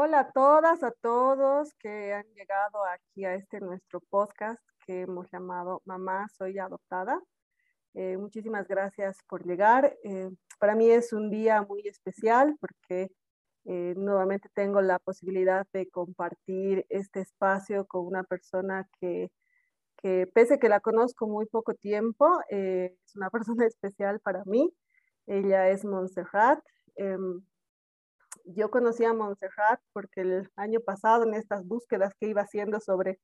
Hola a todas, a todos que han llegado aquí a este nuestro podcast que hemos llamado Mamá Soy Adoptada. Eh, muchísimas gracias por llegar. Eh, para mí es un día muy especial porque eh, nuevamente tengo la posibilidad de compartir este espacio con una persona que, que pese que la conozco muy poco tiempo, es una persona especial para mí. Ella es Montserrat. Yo conocí a Montserrat porque el año pasado en estas búsquedas que iba haciendo sobre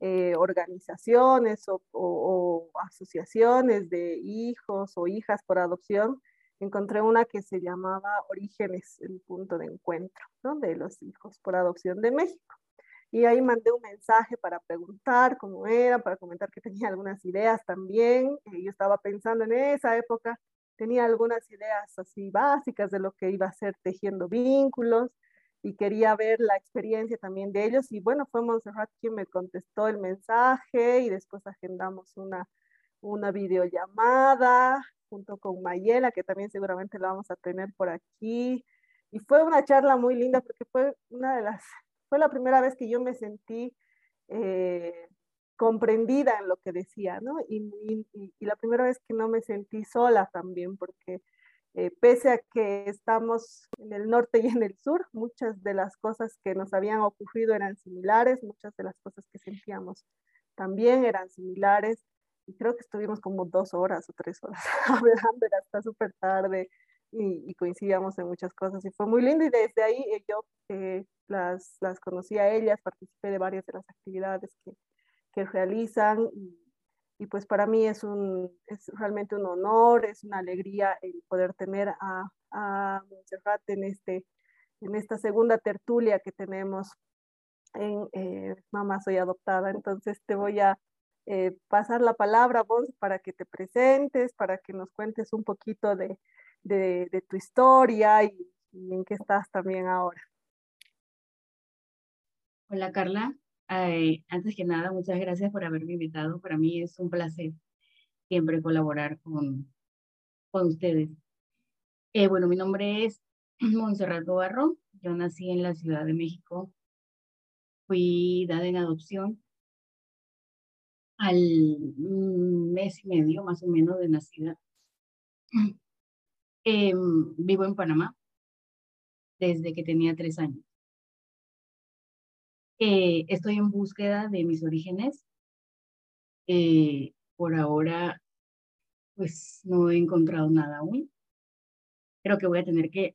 eh, organizaciones o, asociaciones de hijos o hijas por adopción, encontré una que se llamaba Orígenes, el punto de encuentro de los hijos por adopción de México. Y ahí mandé un mensaje para preguntar cómo era, para comentar que tenía algunas ideas también. Eh, yo estaba pensando en esa época, tenía algunas ideas así básicas de lo que iba a ser tejiendo vínculos y quería ver la experiencia también de ellos. Y bueno, fue Montserrat quien me contestó el mensaje y después agendamos una, una videollamada junto con Mayela, que también seguramente la vamos a tener por aquí. Y fue una charla muy linda porque fue una de las, fue la primera vez que yo me sentí eh, comprendida en lo que decía, ¿no? Y, y, la primera vez que no me sentí sola también, porque eh, pese a que estamos en el norte y en el sur, muchas de las cosas que nos habían ocurrido eran similares, muchas de las cosas que sentíamos también eran similares. Y creo que estuvimos como dos horas o tres horas hablando, era hasta súper tarde y, coincidíamos en muchas cosas. Y fue muy lindo y desde ahí eh, yo eh, las, las conocí a ellas, participé de varias de las actividades que, que realizan y, pues para mí es, un, es realmente un honor, es una alegría el poder tener a, a en, este, en esta segunda tertulia que tenemos en eh, Mamá Soy Adoptada. Entonces te voy a eh, pasar la palabra vos para que te presentes, para que nos cuentes un poquito de, de, de tu historia y, y en qué estás también ahora. Hola Carla, antes que nada, muchas gracias por haberme invitado. Para mí es un placer siempre colaborar con, con ustedes. Eh, bueno, mi nombre es Montserrat Barro. Yo nací en la Ciudad de México. Fui dada en adopción al mes y medio más o menos de nacida. Em, vivo en Panamá desde que tenía tres años. Estoy en búsqueda de mis orígenes. Eh, por ahora, pues no he encontrado nada aún. Creo que voy a tener que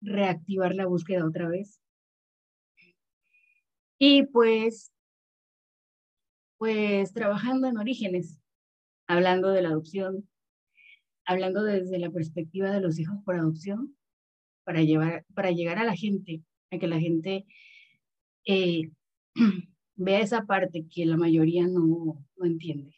reactivar la búsqueda otra vez. Y pues, pues trabajando en orígenes, hablando de la adopción, hablando desde la perspectiva de los hijos por adopción, para, llevar, para llegar a la gente, a que la gente eh, vea esa parte que la mayoría no, no entiende.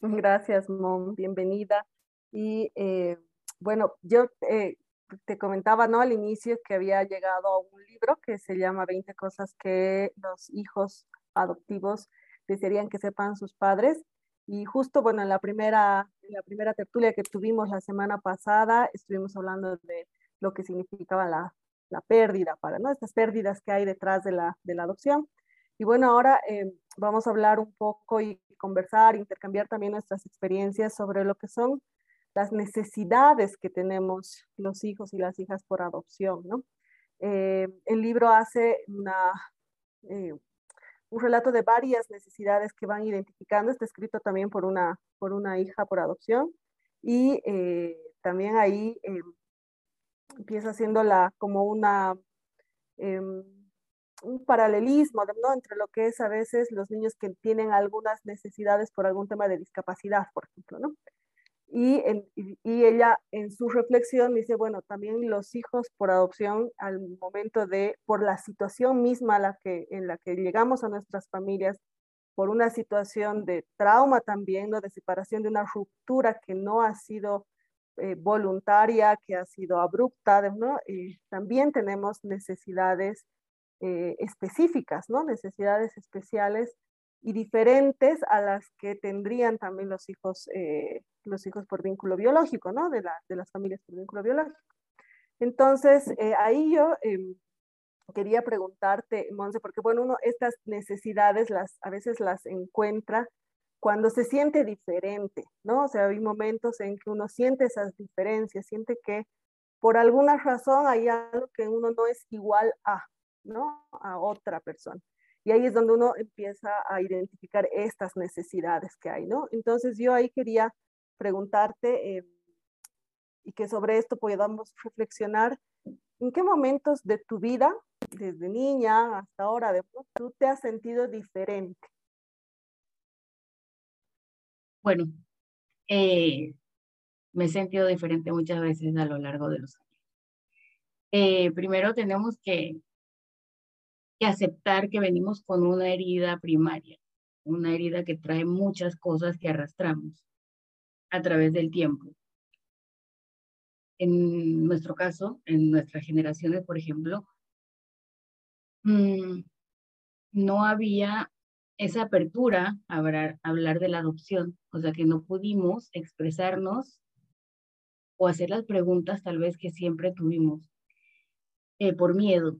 Gracias, Mom, bienvenida. Y eh, bueno, yo eh, te comentaba ¿no? al inicio que había llegado a un libro que se llama 20 cosas que los hijos adoptivos desearían que sepan sus padres. Y justo, bueno, en la primera, en la primera tertulia que tuvimos la semana pasada, estuvimos hablando de lo que significaba la la pérdida, para ¿no? estas pérdidas que hay detrás de la, de la adopción. Y bueno, ahora eh, vamos a hablar un poco y conversar, intercambiar también nuestras experiencias sobre lo que son las necesidades que tenemos los hijos y las hijas por adopción. ¿no? Eh, el libro hace una, eh, un relato de varias necesidades que van identificando, está escrito también por una, por una hija por adopción y también ahí empieza haciéndola como una, em, un paralelismo ¿no? entre lo que es a veces los niños que tienen algunas necesidades por algún tema de discapacidad, por ejemplo, ¿no? Y, y, ella en su reflexión dice, bueno, también los hijos por adopción al momento de, por la situación misma la que, en la que llegamos a nuestras familias, por una situación de trauma también, ¿no? de separación, de una ruptura que no ha sido eh, voluntaria, que ha sido abrupta, ¿no? también tenemos necesidades eh, específicas, ¿no? Necesidades especiales y diferentes a las que tendrían también los hijos, eh, los hijos por vínculo biológico, ¿no? De, la, de las familias por vínculo biológico. Entonces, eh, ahí yo em, quería preguntarte, Monse, porque bueno, uno estas necesidades las, a veces las encuentra cuando se siente diferente, ¿no? O sea, hay momentos en que uno siente esas diferencias, siente que por alguna razón hay algo que uno no es igual a, ¿no? A otra persona. Y ahí es donde uno empieza a identificar estas necesidades que hay, ¿no? Entonces yo ahí quería preguntarte eh, y que sobre esto podamos reflexionar, ¿en qué momentos de tu vida, desde niña hasta ahora, tú te has sentido diferente? Bueno, eh, me he sentido diferente muchas veces a lo largo de los años. Eh, primero tenemos que, aceptar que venimos con una herida primaria, una herida que trae muchas cosas que arrastramos a través del tiempo. En nuestro caso, en nuestras generaciones, por ejemplo, mm, no había esa apertura a hablar, hablar de la adopción, o sea que no pudimos expresarnos o hacer las preguntas tal vez que siempre tuvimos eh, por miedo,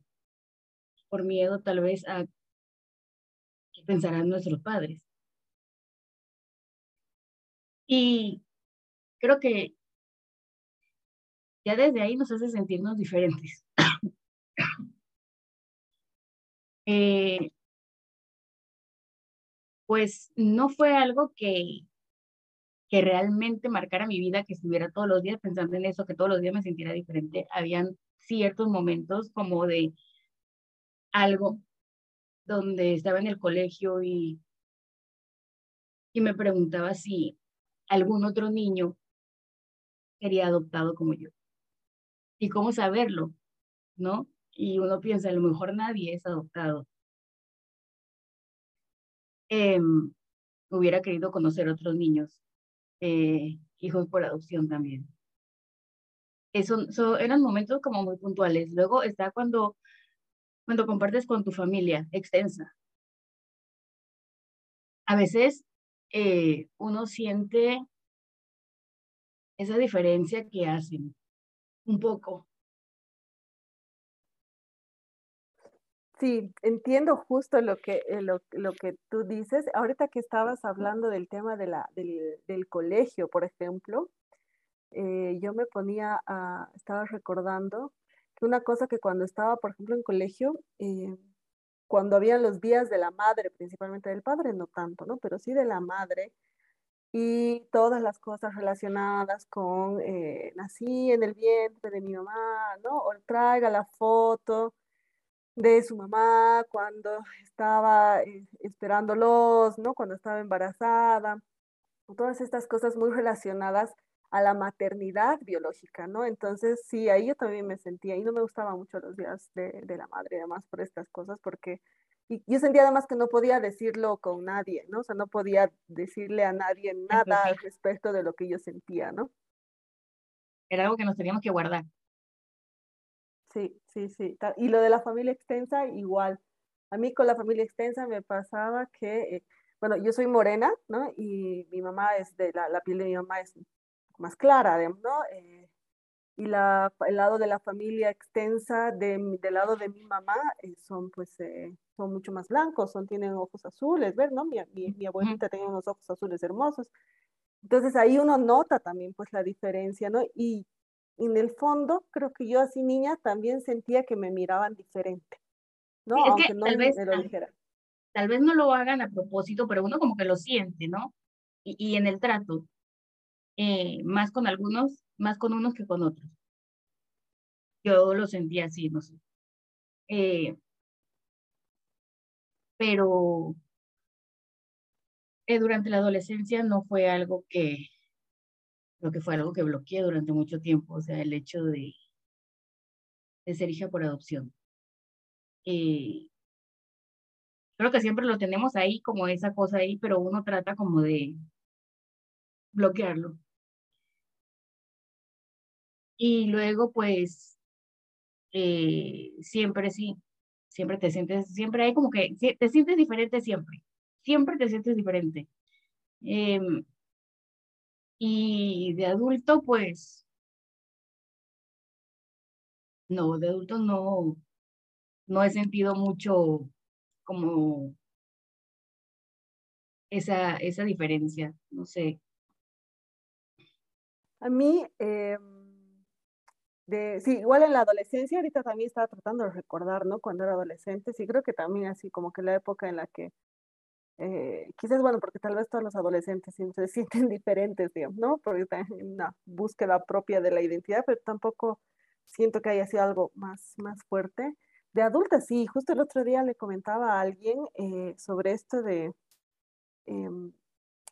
por miedo tal vez a qué pensarán nuestros padres. Y creo que ya desde ahí nos hace sentirnos diferentes. eh, pues no fue algo que, que realmente marcara mi vida, que estuviera todos los días pensando en eso, que todos los días me sintiera diferente. Habían ciertos momentos como de algo donde estaba en el colegio y, y me preguntaba si algún otro niño sería adoptado como yo. ¿Y cómo saberlo? ¿No? Y uno piensa, a lo mejor nadie es adoptado. Em, hubiera querido conocer otros niños, eh, hijos por adopción también. Eso, eran momentos como muy puntuales. Luego está cuando, cuando compartes con tu familia extensa. A veces eh, uno siente esa diferencia que hacen un poco. Sí, entiendo justo lo que, eh, lo, lo, que tú dices. Ahorita que estabas hablando del tema de la, del, del colegio, por ejemplo, eh, yo me ponía a, estaba recordando que una cosa que cuando estaba, por ejemplo, en colegio, eh, cuando había los días de la madre, principalmente del padre, no tanto, ¿no? Pero sí de la madre, y todas las cosas relacionadas con nací en el vientre de mi mamá, ¿no? O traiga la foto de su mamá cuando estaba eh, esperándolos, ¿no? Cuando estaba embarazada, todas estas cosas muy relacionadas a la maternidad biológica, ¿no? Entonces, sí, ahí yo también me sentía, y no me gustaban mucho los días de, de la madre, además por estas cosas, porque y yo sentía además que no podía decirlo con nadie, ¿no? O sea, no podía decirle a nadie nada al respecto de lo que yo sentía, ¿no? Era algo que nos teníamos que guardar. Sí, sí, sí. Y lo de la familia extensa, igual. A mí con la familia extensa me pasaba que, eh, bueno, yo soy morena, ¿no? Y mi mamá es de, la, la piel de mi mamá es más clara, ¿no? Eh, y la, el lado de la familia extensa de, del lado de mi mamá eh, son pues son mucho más blancos, son, tienen ojos azules, ¿ver? ¿no? Mi, mi, mi abuelita tenía unos ojos azules hermosos. Entonces ahí uno nota también pues la diferencia, ¿no? Y en el fondo, creo que yo así niña también sentía que me miraban diferente, ¿no? Aunque no tal vez, me lo dijera. Tal vez no lo hagan a propósito, pero uno como que lo siente, ¿no? Y, y en el trato, eh, más con algunos, más con unos que con otros. Yo lo sentía así, no sé. Eh, pero eh, durante la adolescencia no fue algo que, lo que fue algo que bloqueé durante mucho tiempo, o sea, el hecho de, de ser hija por adopción. Eh, creo que siempre lo tenemos ahí, como esa cosa ahí, pero uno trata como de bloquearlo. Y luego, pues, eh, siempre sí, siempre te sientes, siempre hay como que, te sientes diferente siempre, siempre te sientes diferente. Eh, y de adulto, pues, No, de adultos no, no he sentido mucho como esa, esa diferencia, no sé. A mí, eh, de, sí, igual en la adolescencia, ahorita también estaba tratando de recordar, ¿no? Cuando era adolescente, sí creo que también así como que la época en la que, eh, quizás, bueno, porque tal vez todos los adolescentes se sienten diferentes, digamos, ¿no? Porque están en una búsqueda propia de la identidad, pero tampoco siento que haya sido algo más, más fuerte. De adulta, sí, justo el otro día le comentaba a alguien eh, sobre esto de, em,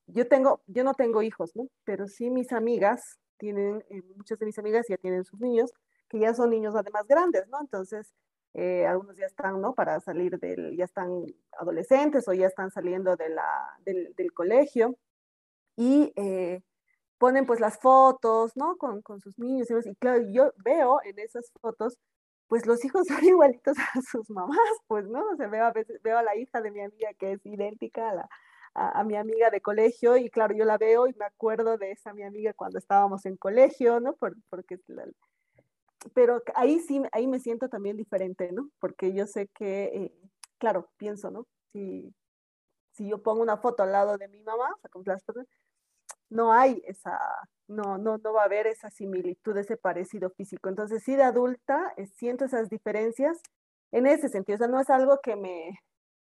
yo tengo, yo no tengo hijos, ¿no? Pero sí mis amigas tienen, eh, muchas de mis amigas ya tienen sus niños, que ya son niños además grandes, ¿no? Entonces, eh, algunos ya están, ¿no? Para salir del, ya están adolescentes o ya están saliendo de la, del, del colegio y eh, ponen pues las fotos, ¿no? Con, con sus niños y, claro, yo veo en esas fotos pues los hijos son igualitos a sus mamás, pues, ¿no? O sea, veo a veces, veo a la hija de mi amiga que es idéntica a la, a, mi amiga de colegio y claro, yo la veo y me acuerdo de esa mi amiga cuando estábamos en colegio, ¿no? Por, porque pero ahí sí, ahí me siento también diferente, ¿no? Porque yo sé que, eh, claro, pienso, ¿no? Si, si yo pongo una foto al lado de mi mamá, no hay esa, no, no, no va a haber esa similitud, ese parecido físico. Entonces, sí, de adulta, eh, siento esas diferencias en ese sentido. O sea, no es algo que me,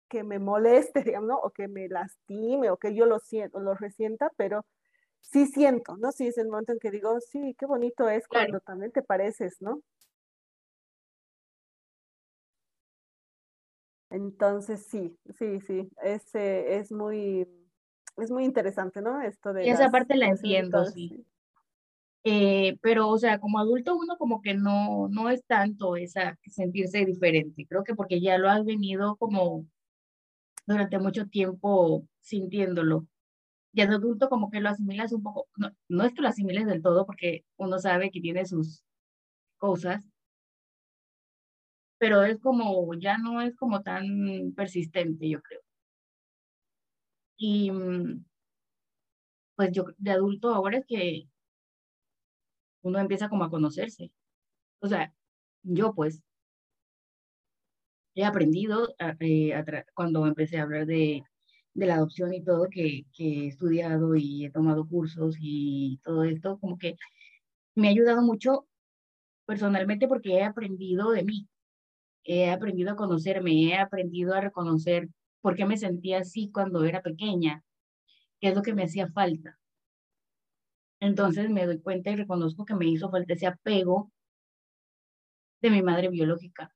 que me moleste, digamos, ¿no? O que me lastime o que yo lo siento, lo resienta, pero sí siento, ¿no? Sí es el momento en que digo, sí, qué bonito es cuando también te pareces, ¿no? Entonces sí, sí, sí, ese es muy, es muy interesante, ¿no? Esto de... Y esa parte la entiendo, sí. Eh, pero, o sea, como adulto uno como que no, no es tanto esa sentirse diferente. Creo que porque ya lo has venido como durante mucho tiempo sintiéndolo. Ya de adulto como que lo asimilas un poco, no, no es que lo asimiles del todo porque uno sabe que tiene sus cosas, pero es como, ya no es como tan persistente, yo creo. Y mm, pues yo de adulto ahora es que uno empieza como a conocerse. O sea, yo pues he aprendido eh, cuando empecé a hablar de, de, la adopción y todo, que, que he estudiado y he tomado cursos y todo esto, como que me ha ayudado mucho personalmente porque he aprendido de mí, he aprendido a conocerme, he aprendido a reconocer por qué me sentía así cuando era pequeña, qué es lo que me hacía falta. Entonces me doy cuenta y reconozco que me hizo falta ese apego de mi madre biológica.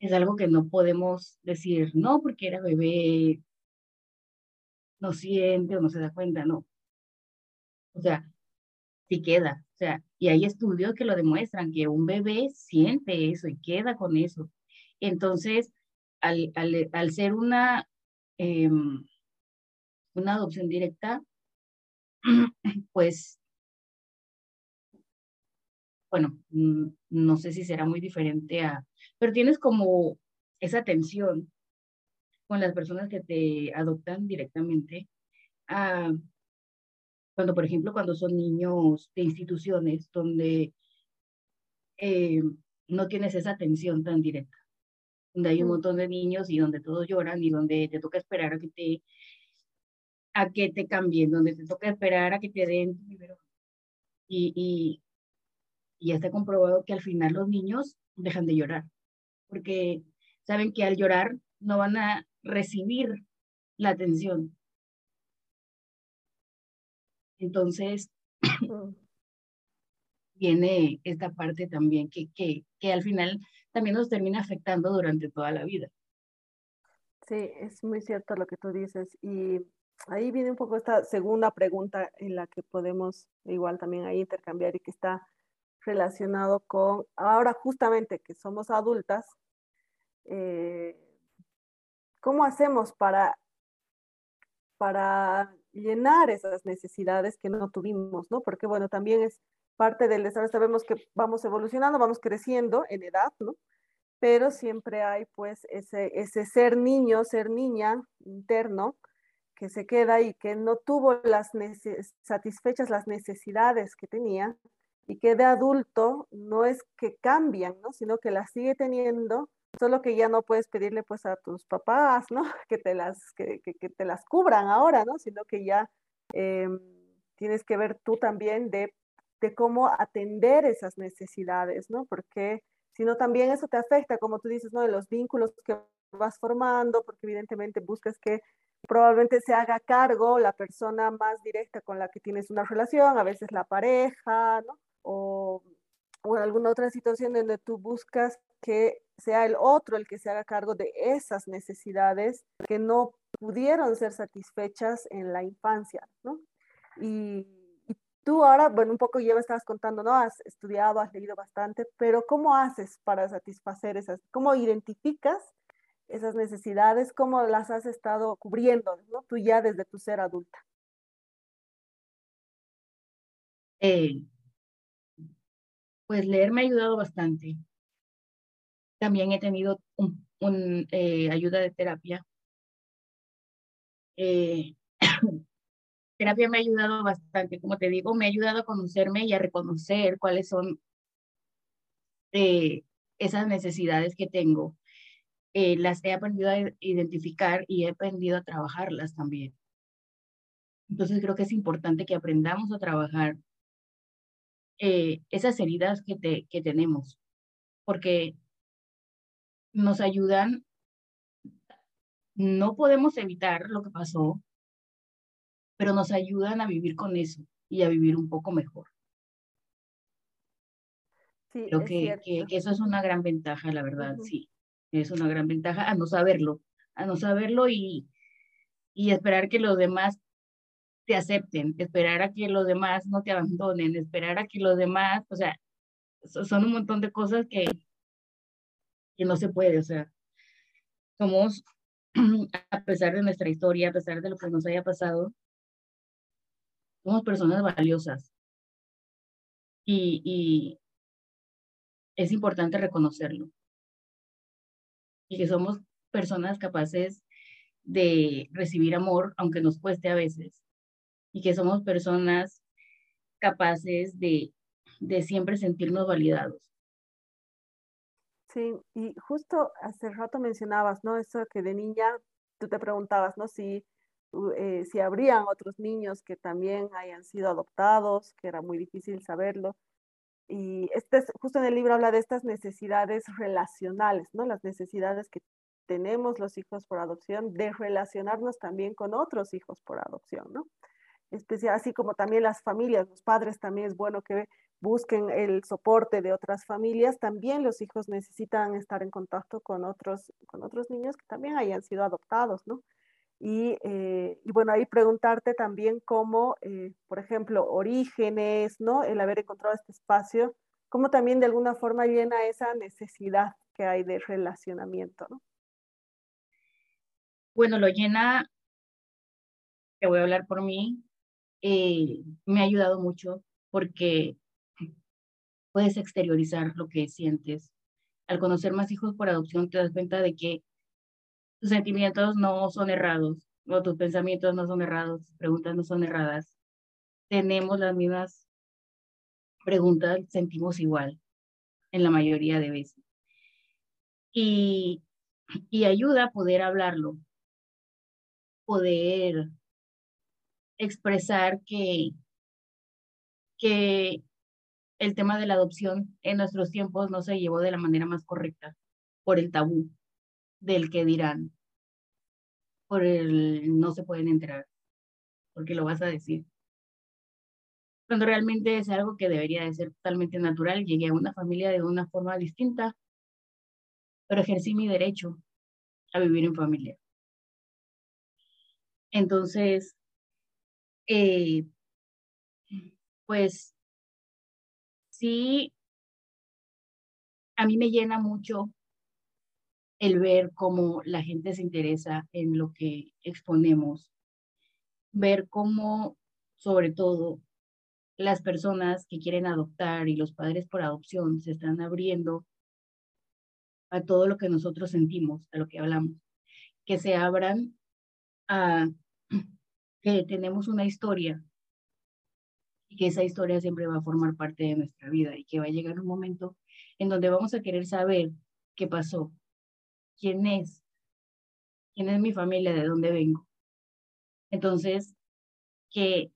Es algo que no podemos decir, no, porque era bebé, no siente o no se da cuenta, no. O sea, sí queda. O sea, y hay estudios que lo demuestran, que un bebé siente eso y queda con eso. Entonces, al, al, al ser una, em, una adopción directa, pues, bueno, mm, no sé si será muy diferente a, pero tienes como esa tensión con las personas que te adoptan directamente. Ah, cuando, por ejemplo, cuando son niños de instituciones donde eh, no tienes esa atención tan directa, donde hay un mm. montón de niños y donde todos lloran y donde te toca esperar a que te a que te cambien, donde te toca esperar a que te den y, y, y ya está comprobado que al final los niños dejan de llorar porque saben que al llorar no van a recibir la atención. Entonces, mm. viene esta parte también que, que, que al final también nos termina afectando durante toda la vida. Sí, es muy cierto lo que tú dices. Y ahí viene un poco esta segunda pregunta en la que podemos igual también ahí intercambiar y que está relacionado con, ahora justamente que somos adultas, eh, ¿cómo hacemos para, para llenar esas necesidades que no tuvimos, ¿no? Porque bueno, también es parte del desarrollo, sabemos que vamos evolucionando, vamos creciendo en edad, ¿no? Pero siempre hay pues ese, ese ser niño, ser niña interno que se queda y que no tuvo las satisfechas las necesidades que tenía y que de adulto no es que cambian, ¿no? Sino que las sigue teniendo, solo que ya no puedes pedirle pues a tus papás, ¿no? Que te las, que, que, te las cubran ahora, ¿no? Sino que ya em, tienes que ver tú también de, de cómo atender esas necesidades, ¿no? Porque si no también eso te afecta, como tú dices, ¿no? De los vínculos que vas formando, porque evidentemente buscas que probablemente se haga cargo la persona más directa con la que tienes una relación, a veces la pareja, ¿no? O, o en alguna otra situación donde tú buscas que sea el otro el que se haga cargo de esas necesidades que no pudieron ser satisfechas en la infancia, ¿no? Y, y, tú ahora, bueno, un poco ya me estabas contando, ¿no? Has estudiado, has leído bastante, pero ¿cómo haces para satisfacer esas? ¿Cómo identificas esas necesidades, cómo las has estado cubriendo, ¿no? Tú ya desde tu ser adulta. Eh, pues leer me ha ayudado bastante. También he tenido un, eh, ayuda de terapia. Eh, terapia me ha ayudado bastante, como te digo, me ha ayudado a conocerme y a reconocer cuáles son esas necesidades que tengo eh, las he aprendido a identificar y he aprendido a trabajarlas también. Entonces creo que es importante que aprendamos a trabajar eh, esas heridas que, te, que tenemos, porque nos ayudan, no podemos evitar lo que pasó, pero nos ayudan a vivir con eso y a vivir un poco mejor. Sí, creo que, que, eso es una gran ventaja, la verdad, sí. Es una gran ventaja a no saberlo, a no saberlo y, y esperar que los demás te acepten, esperar a que los demás no te abandonen, esperar a que los demás, o sea, son un montón de cosas que, que no se puede, o sea, somos, a pesar de nuestra historia, a pesar de lo que nos haya pasado, somos personas valiosas. Y, y es importante reconocerlo y que somos personas capaces de recibir amor, aunque nos cueste a veces, y que somos personas capaces de, de siempre sentirnos validados. Sí, y justo hace rato mencionabas, ¿no? Eso que de niña tú te preguntabas, ¿no? Si, eh, si habrían otros niños que también hayan sido adoptados, que era muy difícil saberlo. Y este, justo en el libro habla de estas necesidades relacionales, ¿no? Las necesidades que tenemos los hijos por adopción de relacionarnos también con otros hijos por adopción, ¿no? Especial, así como también las familias, los padres también es bueno que busquen el soporte de otras familias, también los hijos necesitan estar en contacto con otros, con otros niños que también hayan sido adoptados, ¿no? Eh, y, bueno, ahí preguntarte también cómo, eh, por ejemplo, orígenes, ¿no? El haber encontrado este espacio, cómo también de alguna forma llena esa necesidad que hay de relacionamiento, ¿no? Bueno, lo llena, te voy a hablar por mí, eh, me ha ayudado mucho porque puedes exteriorizar lo que sientes. Al conocer más hijos por adopción te das cuenta de que tus sentimientos no son errados, o tus pensamientos no son errados, tus preguntas no son erradas. Tenemos las mismas preguntas, sentimos igual en la mayoría de veces. Y, y ayuda a poder hablarlo, poder expresar que, que el tema de la adopción en nuestros tiempos no se llevó de la manera más correcta por el tabú del que dirán, por el no se pueden enterar, porque lo vas a decir. Cuando realmente es algo que debería de ser totalmente natural, llegué a una familia de una forma distinta, pero ejercí mi derecho a vivir en familia. Entonces, eh, pues sí, a mí me llena mucho el ver cómo la gente se interesa en lo que exponemos, ver cómo, sobre todo, las personas que quieren adoptar y los padres por adopción se están abriendo a todo lo que nosotros sentimos, a lo que hablamos, que se abran a que tenemos una historia y que esa historia siempre va a formar parte de nuestra vida y que va a llegar un momento en donde vamos a querer saber qué pasó, quién es, quién es mi familia, de dónde vengo. Entonces, que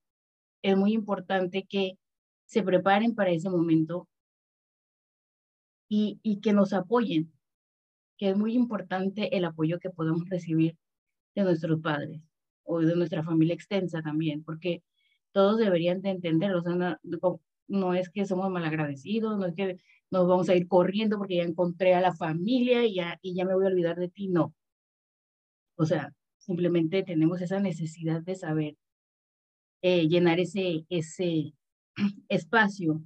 es muy importante que se preparen para ese momento y, y que nos apoyen, que es muy importante el apoyo que podemos recibir de nuestros padres o de nuestra familia extensa también, porque todos deberían de entender, o sea, no, no es que somos malagradecidos, no es que nos vamos a ir corriendo porque ya encontré a la familia y ya, y ya me voy a olvidar de ti, no. O sea, simplemente tenemos esa necesidad de saber eh, llenar ese, ese espacio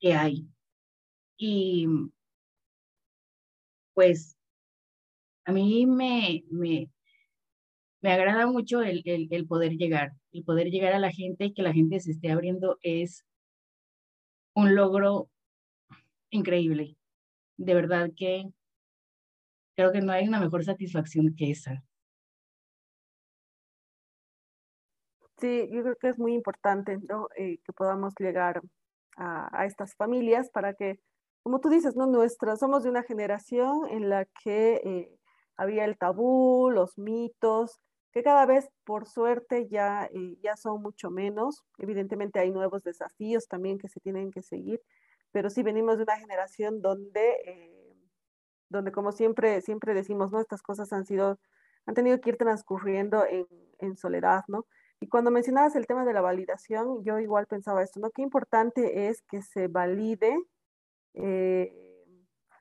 que hay. Y pues a mí me, me, me agrada mucho el, el, el, poder llegar, el poder llegar a la gente y que la gente se esté abriendo es un logro increíble. De verdad que creo que no hay una mejor satisfacción que esa. Sí, yo creo que es muy importante ¿no? Eh, que podamos llegar a, a, estas familias para que, como tú dices, ¿no? Nuestra, somos de una generación en la que eh, había el tabú, los mitos, que cada vez, por suerte, ya, eh, ya son mucho menos. Evidentemente hay nuevos desafíos también que se tienen que seguir, pero sí venimos de una generación donde, eh, donde como siempre, siempre decimos, ¿no? Estas cosas han sido, han tenido que ir transcurriendo en, en soledad, ¿no? Y cuando mencionabas el tema de la validación, yo igual pensaba esto, ¿no? Qué importante es que se valide eh,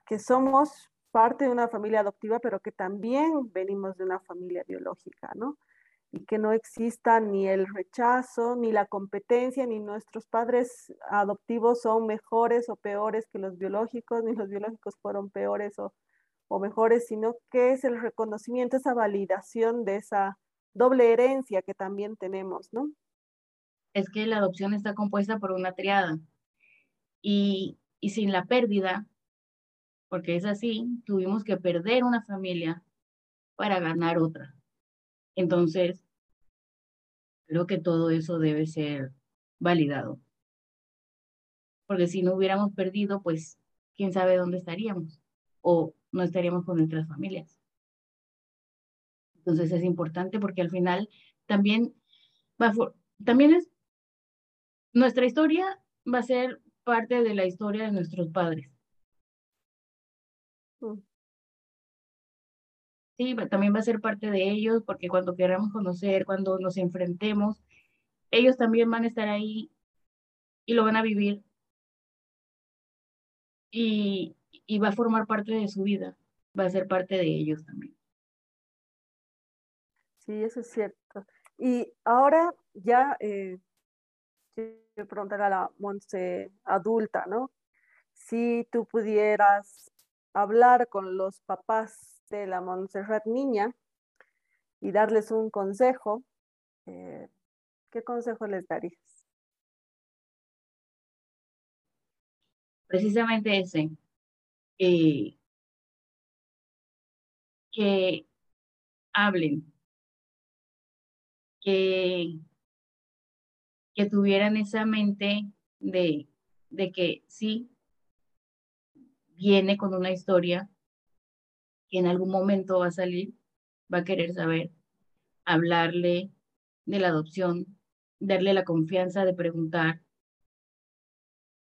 que somos parte de una familia adoptiva, pero que también venimos de una familia biológica, ¿no? Y que no exista ni el rechazo, ni la competencia, ni nuestros padres adoptivos son mejores o peores que los biológicos, ni los biológicos fueron peores o, o mejores, sino que es el reconocimiento, esa validación de esa doble herencia que también tenemos, ¿no? Es que la adopción está compuesta por una triada y, y sin la pérdida porque es así, tuvimos que perder una familia para ganar otra. Entonces, creo que todo eso debe ser validado. Porque si no hubiéramos perdido, pues, quién sabe dónde estaríamos o no estaríamos con nuestras familias. Entonces es importante porque al final también va también es nuestra historia va a ser parte de la historia de nuestros padres. Sí, también va a ser parte de ellos, porque cuando queramos conocer, cuando nos enfrentemos, ellos también van a estar ahí y lo van a vivir. Y, y va a formar parte de su vida, va a ser parte de ellos también. Sí, eso es cierto. Y ahora ya eh, quiero preguntar a la Monse adulta, ¿no? Si tú pudieras hablar con los papás de la Montserrat niña y darles un consejo, eh, ¿qué consejo les darías? Precisamente ese, eh, que hablen, que, que tuvieran esa mente de, de que sí, viene con una historia que en algún momento va a salir, va a querer saber, hablarle de la adopción, darle la confianza de preguntar.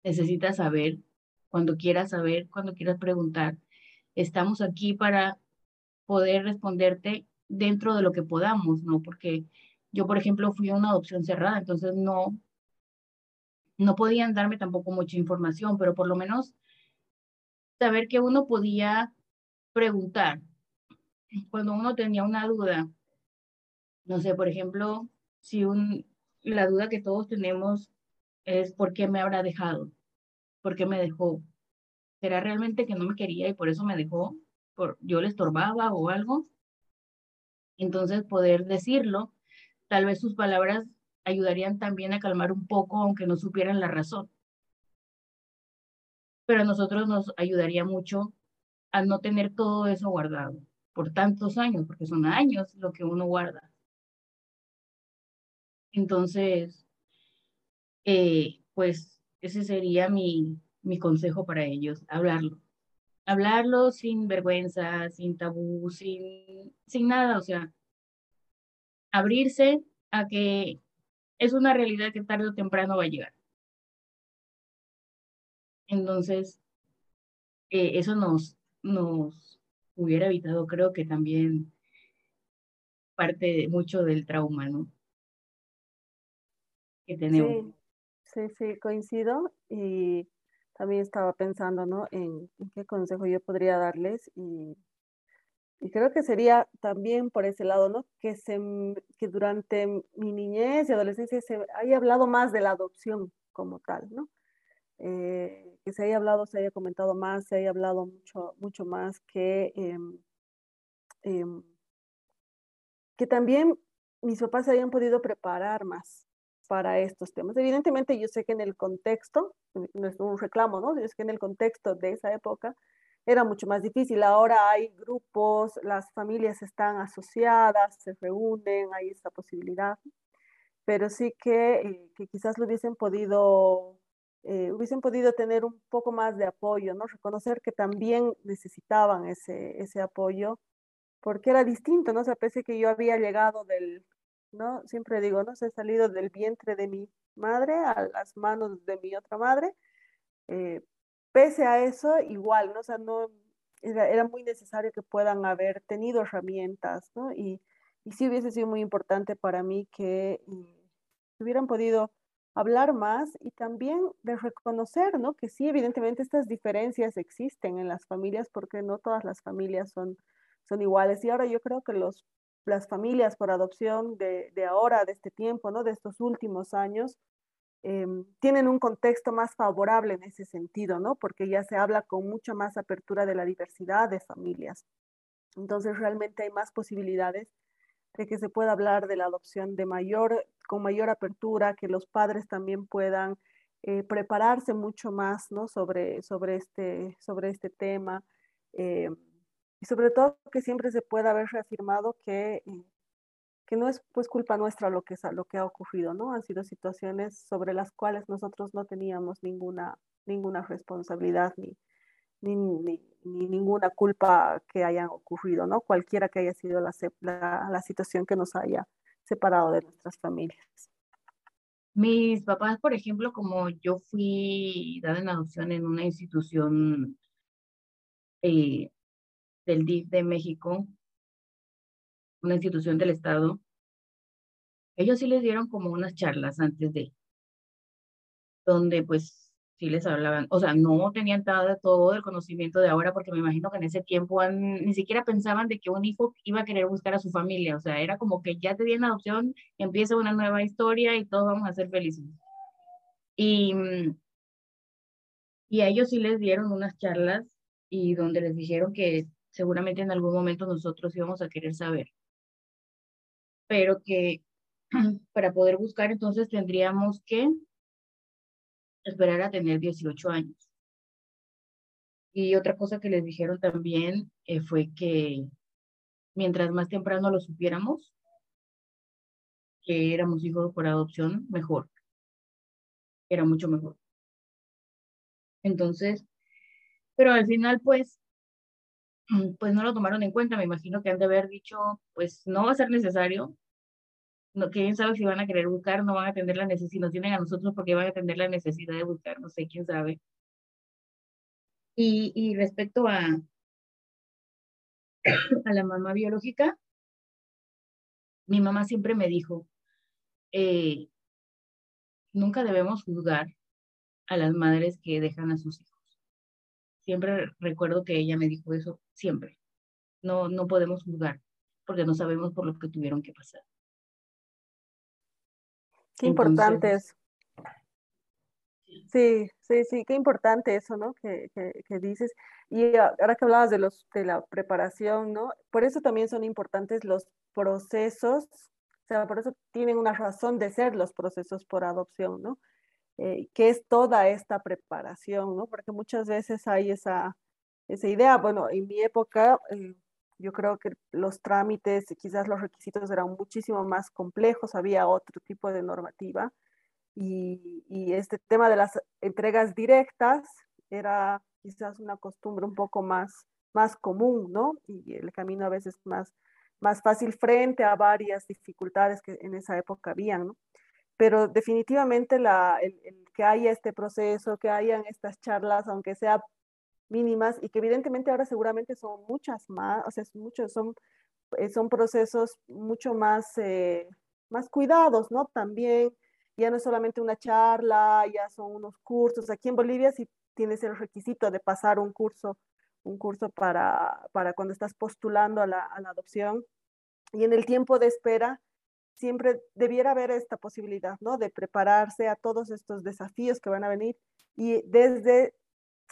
Necesitas saber, cuando quieras saber, cuando quieras preguntar. Estamos aquí para poder responderte dentro de lo que podamos, ¿no? Porque yo, por ejemplo, fui a una adopción cerrada, entonces no, no podían darme tampoco mucha información, pero por lo menos saber que uno podía preguntar cuando uno tenía una duda. No sé, por ejemplo, si un, la duda que todos tenemos es ¿por qué me habrá dejado? ¿Por qué me dejó? ¿Será realmente que no me quería y por eso me dejó? ¿Por, ¿Yo le estorbaba o algo? Entonces poder decirlo, tal vez sus palabras ayudarían también a calmar un poco, aunque no supieran la razón pero a nosotros nos ayudaría mucho a no tener todo eso guardado por tantos años, porque son años lo que uno guarda. Entonces, eh, pues ese sería mi, mi consejo para ellos, hablarlo. Hablarlo sin vergüenza, sin tabú, sin, sin nada, o sea, abrirse a que es una realidad que tarde o temprano va a llegar. Entonces, eh, eso nos, nos hubiera evitado, creo que también parte de, mucho del trauma, ¿no? Que tenemos. Sí, sí, coincido y también estaba pensando, ¿no? En, qué consejo yo podría darles y, y, creo que sería también por ese lado, ¿no? Que, se, que durante mi niñez y adolescencia se haya hablado más de la adopción como tal, ¿no? Eh, que se haya hablado, se haya comentado más, se haya hablado mucho, mucho más que, em, em, que también mis papás se hayan podido preparar más para estos temas. Evidentemente yo sé que en el contexto, no es un reclamo, ¿no? Es que en el contexto de esa época era mucho más difícil. Ahora hay grupos, las familias están asociadas, se reúnen, hay esta posibilidad, pero sí que, eh, que quizás lo hubiesen podido eh, hubiesen podido tener un poco más de apoyo, ¿no? Reconocer que también necesitaban ese, ese apoyo, porque era distinto, ¿no? O sea, pese que yo había llegado del, ¿no? Siempre digo, ¿no? Se he salido del vientre de mi madre a las manos de mi otra madre. Eh, pese a eso, igual, ¿no? O sea, no, era, era, muy necesario que puedan haber tenido herramientas, ¿no? Y, y sí hubiese sido muy importante para mí que eh, hubieran podido hablar más y también de reconocer, ¿no? Que sí, evidentemente estas diferencias existen en las familias porque no todas las familias son, son iguales. Y ahora yo creo que los, las familias por adopción de, de ahora, de este tiempo, ¿no? De estos últimos años, eh, tienen un contexto más favorable en ese sentido, ¿no? Porque ya se habla con mucha más apertura de la diversidad de familias. Entonces realmente hay más posibilidades de que se pueda hablar de la adopción de mayor, con mayor apertura, que los padres también puedan eh, prepararse mucho más ¿no? sobre, sobre, este, sobre este tema. Eh, y sobre todo que siempre se pueda haber reafirmado que, eh, que no es pues culpa nuestra lo que, lo que ha ocurrido, ¿no? Han sido situaciones sobre las cuales nosotros no teníamos ninguna, ninguna responsabilidad ni, ni, ni, ni ninguna culpa que haya ocurrido, ¿no? Cualquiera que haya sido la, la, la situación que nos haya separado de nuestras familias. Mis papás, por ejemplo, como yo fui dada en adopción en una institución eh, del DIF de México, una institución del Estado, ellos sí les dieron como unas charlas antes de, donde pues sí les hablaban, o sea, no tenían todo el conocimiento de ahora, porque me imagino que en ese tiempo ni siquiera pensaban de que un hijo iba a querer buscar a su familia, o sea, era como que ya te dieron adopción, empieza una nueva historia y todos vamos a ser felices. Y, y a ellos sí les dieron unas charlas y donde les dijeron que seguramente en algún momento nosotros íbamos a querer saber, pero que para poder buscar entonces tendríamos que esperar a tener 18 años. Y otra cosa que les dijeron también eh, fue que mientras más temprano lo supiéramos, que éramos hijos por adopción, mejor. Era mucho mejor. Entonces, pero al final, pues, pues no lo tomaron en cuenta. Me imagino que han de haber dicho, pues no va a ser necesario, no, quién sabe si van a querer buscar, no van a atender la necesidad, si nos tienen a nosotros porque van a atender la necesidad de buscar, no sé, quién sabe. Y, y respecto a, a la mamá biológica, mi mamá siempre me dijo, eh, nunca debemos juzgar a las madres que dejan a sus hijos. Siempre recuerdo que ella me dijo eso, siempre. No, no podemos juzgar porque no sabemos por lo que tuvieron que pasar. Qué importante es. Sí, sí, sí, qué importante eso, ¿no? Que, que, dices. Y ahora que hablabas de, los, de la preparación, ¿no? Por eso también son importantes los procesos, o sea, por eso tienen una razón de ser los procesos por adopción, ¿no? Eh, que es toda esta preparación, ¿no? Porque muchas veces hay esa, esa idea, bueno, en mi época, eh, yo creo que los trámites, quizás los requisitos eran muchísimo más complejos, había otro tipo de normativa. y, y este tema de las entregas directas era quizás una costumbre un poco más, más común, ¿no? Y el camino a veces más, más fácil frente a varias dificultades que en esa época habían, ¿no? Pero definitivamente la, el, que haya este proceso, que hayan estas charlas, aunque sea mínimas, y que evidentemente ahora seguramente son muchas más, o sea, muchos, son, eh, son procesos mucho más, eh, más cuidados, ¿no? También ya no es solamente una charla, ya son unos cursos. Aquí en Bolivia sí tienes el requisito de pasar un curso, un curso para, para cuando estás postulando a la, a la adopción. Y en el tiempo de espera, siempre debiera haber esta posibilidad, ¿no? De prepararse a todos estos desafíos que van a venir y desde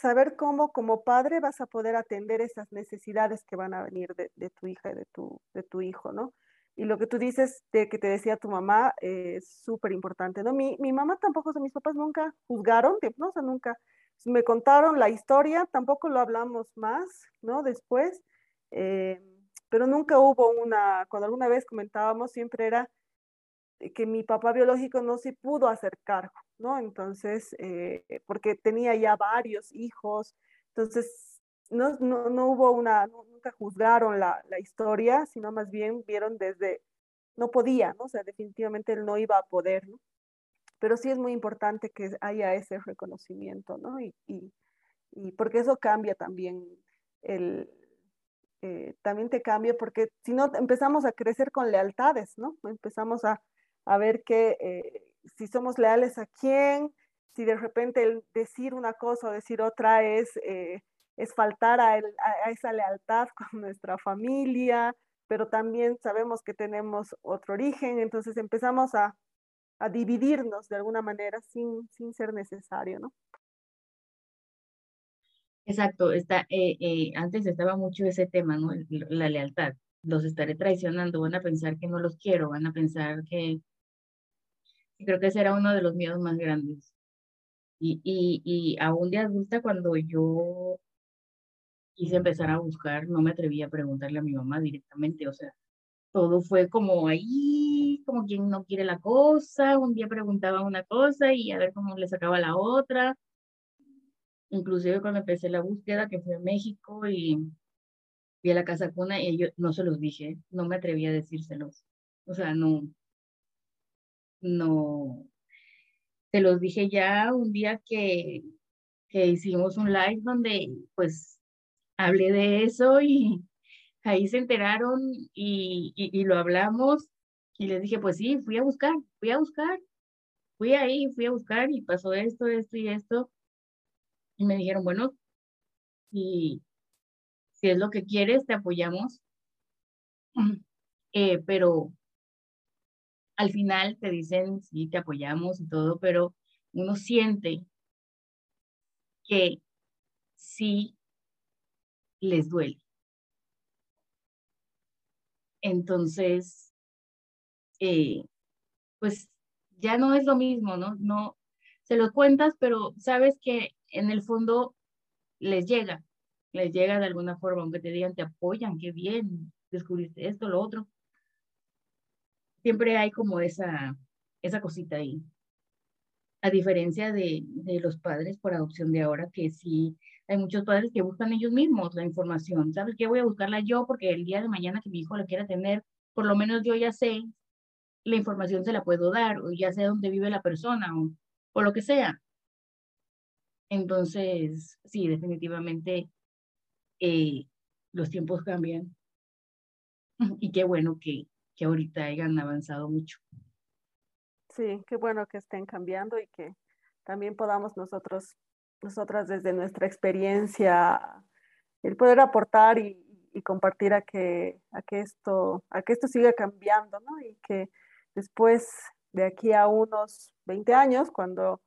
saber cómo como padre vas a poder atender esas necesidades que van a venir de, tu hija y de tu, de tu hijo, ¿no? Y lo que tú dices de que te decía tu mamá es súper importante, ¿no? Mi, mi mamá tampoco, o sea, mis papás nunca juzgaron, ¿no? O sea, nunca me contaron la historia, tampoco lo hablamos más, ¿no? Después, eh, pero nunca hubo una, cuando alguna vez comentábamos, siempre era que mi papá biológico no se pudo hacer cargo, ¿no? Entonces, eh, porque tenía ya varios hijos, entonces no, no, no hubo una, nunca juzgaron la, la, historia, sino más bien vieron desde, no podía, ¿no? O sea, definitivamente él no iba a poder, ¿no? pero sí es muy importante que haya ese reconocimiento, ¿no? Y, y, y porque eso cambia también el, eh, también te cambia porque si no empezamos a crecer con lealtades, ¿no? Empezamos a, a ver que eh, si somos leales a quién, si de repente el decir una cosa o decir otra es, eh, es faltar a, esa lealtad con nuestra familia, pero también sabemos que tenemos otro origen, entonces empezamos a, a dividirnos de alguna manera sin, sin ser necesario, ¿no? Exacto, está, eh, eh, antes estaba mucho ese tema, ¿no? La lealtad. Los estaré traicionando, van a pensar que no los quiero, van a pensar que... Creo que ese era uno de los miedos más grandes. Y, y, y aún de adulta, cuando yo quise empezar a buscar, no me atreví a preguntarle a mi mamá directamente, o sea, todo fue como ahí, como quien no quiere la cosa, un día preguntaba una cosa y a ver cómo le sacaba la otra. Inclusive cuando empecé la búsqueda, que fue en México y vi a la casa cuna y yo no se los dije, no me atreví a decírselos. O sea, no, no, se los dije ya un día que, que hicimos un live donde pues hablé de eso y ahí se enteraron y, y, lo hablamos y les dije, pues sí, fui a buscar, fui a buscar, fui ahí, fui a buscar y pasó esto, esto y esto. Y me dijeron, bueno, si, si es lo que quieres, te apoyamos. Eh, pero al final te dicen, sí, te apoyamos y todo, pero uno siente que sí les duele. Entonces, eh, pues ya no es lo mismo, ¿no? No, se lo cuentas, pero sabes que en el fondo les llega, les llega de alguna forma, aunque te digan, te apoyan, qué bien, descubriste esto, lo otro. Siempre hay como esa, esa cosita ahí. A diferencia de, de los padres por adopción de ahora, que sí hay muchos padres que buscan ellos mismos la información. ¿Sabes qué? Voy a buscarla yo porque el día de mañana que mi hijo la quiera tener, por lo menos yo ya sé, la información se la puedo dar o ya sé dónde vive la persona o, o lo que sea. Entonces, sí, definitivamente eh, los tiempos cambian y qué bueno que, que ahorita hayan avanzado mucho. Sí, qué bueno que estén cambiando y que también podamos nosotros nosotras desde nuestra experiencia, el poder aportar y, compartir a que, a, que esto, a que esto siga cambiando, ¿no? Y que después de aquí a unos 20 años, cuando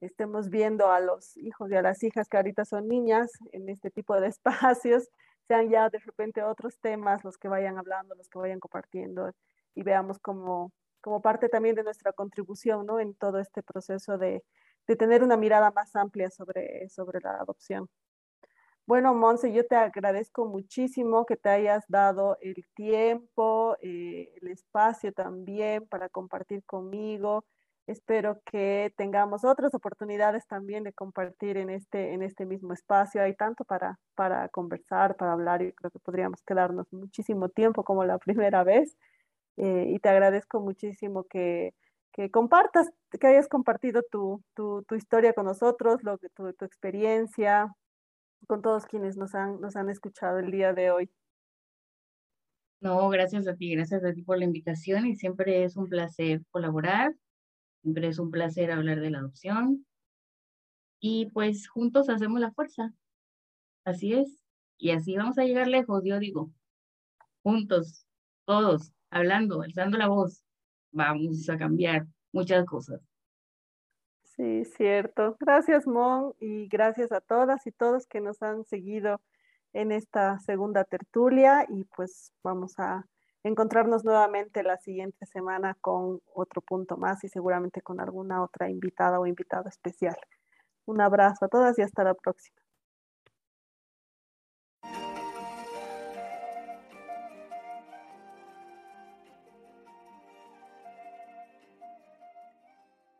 estemos viendo a los hijos y a las hijas que ahorita son niñas en este tipo de espacios, sean ya de repente otros temas los que vayan hablando, los que vayan compartiendo y veamos como, como parte también de nuestra contribución, ¿no? En todo este proceso de, de tener una mirada más amplia sobre, sobre la adopción. Bueno, Monse, yo te agradezco muchísimo que te hayas dado el tiempo, eh, el espacio también para compartir conmigo. Espero que tengamos otras oportunidades también de compartir en este, en este mismo espacio. Hay tanto para, para conversar, para hablar y creo que podríamos quedarnos muchísimo tiempo como la primera vez. Eh, y te agradezco muchísimo que, que, compartas, que hayas compartido tu, tu, tu historia con nosotros, lo, tu, tu experiencia, con todos quienes nos han, nos han escuchado el día de hoy. No, gracias a ti, gracias a ti por la invitación y siempre es un placer colaborar Siempre es un placer hablar de la adopción. Y pues juntos hacemos la fuerza. Así es. Y así vamos a llegar lejos, yo digo. Juntos, todos, hablando, alzando la voz, vamos a cambiar muchas cosas. Sí, cierto. Gracias, Mon, y gracias a todas y todos que nos han seguido en esta segunda tertulia y pues vamos a encontrarnos nuevamente la siguiente semana con otro punto más y seguramente con alguna otra invitada o invitado especial. Un abrazo a todas y hasta la próxima.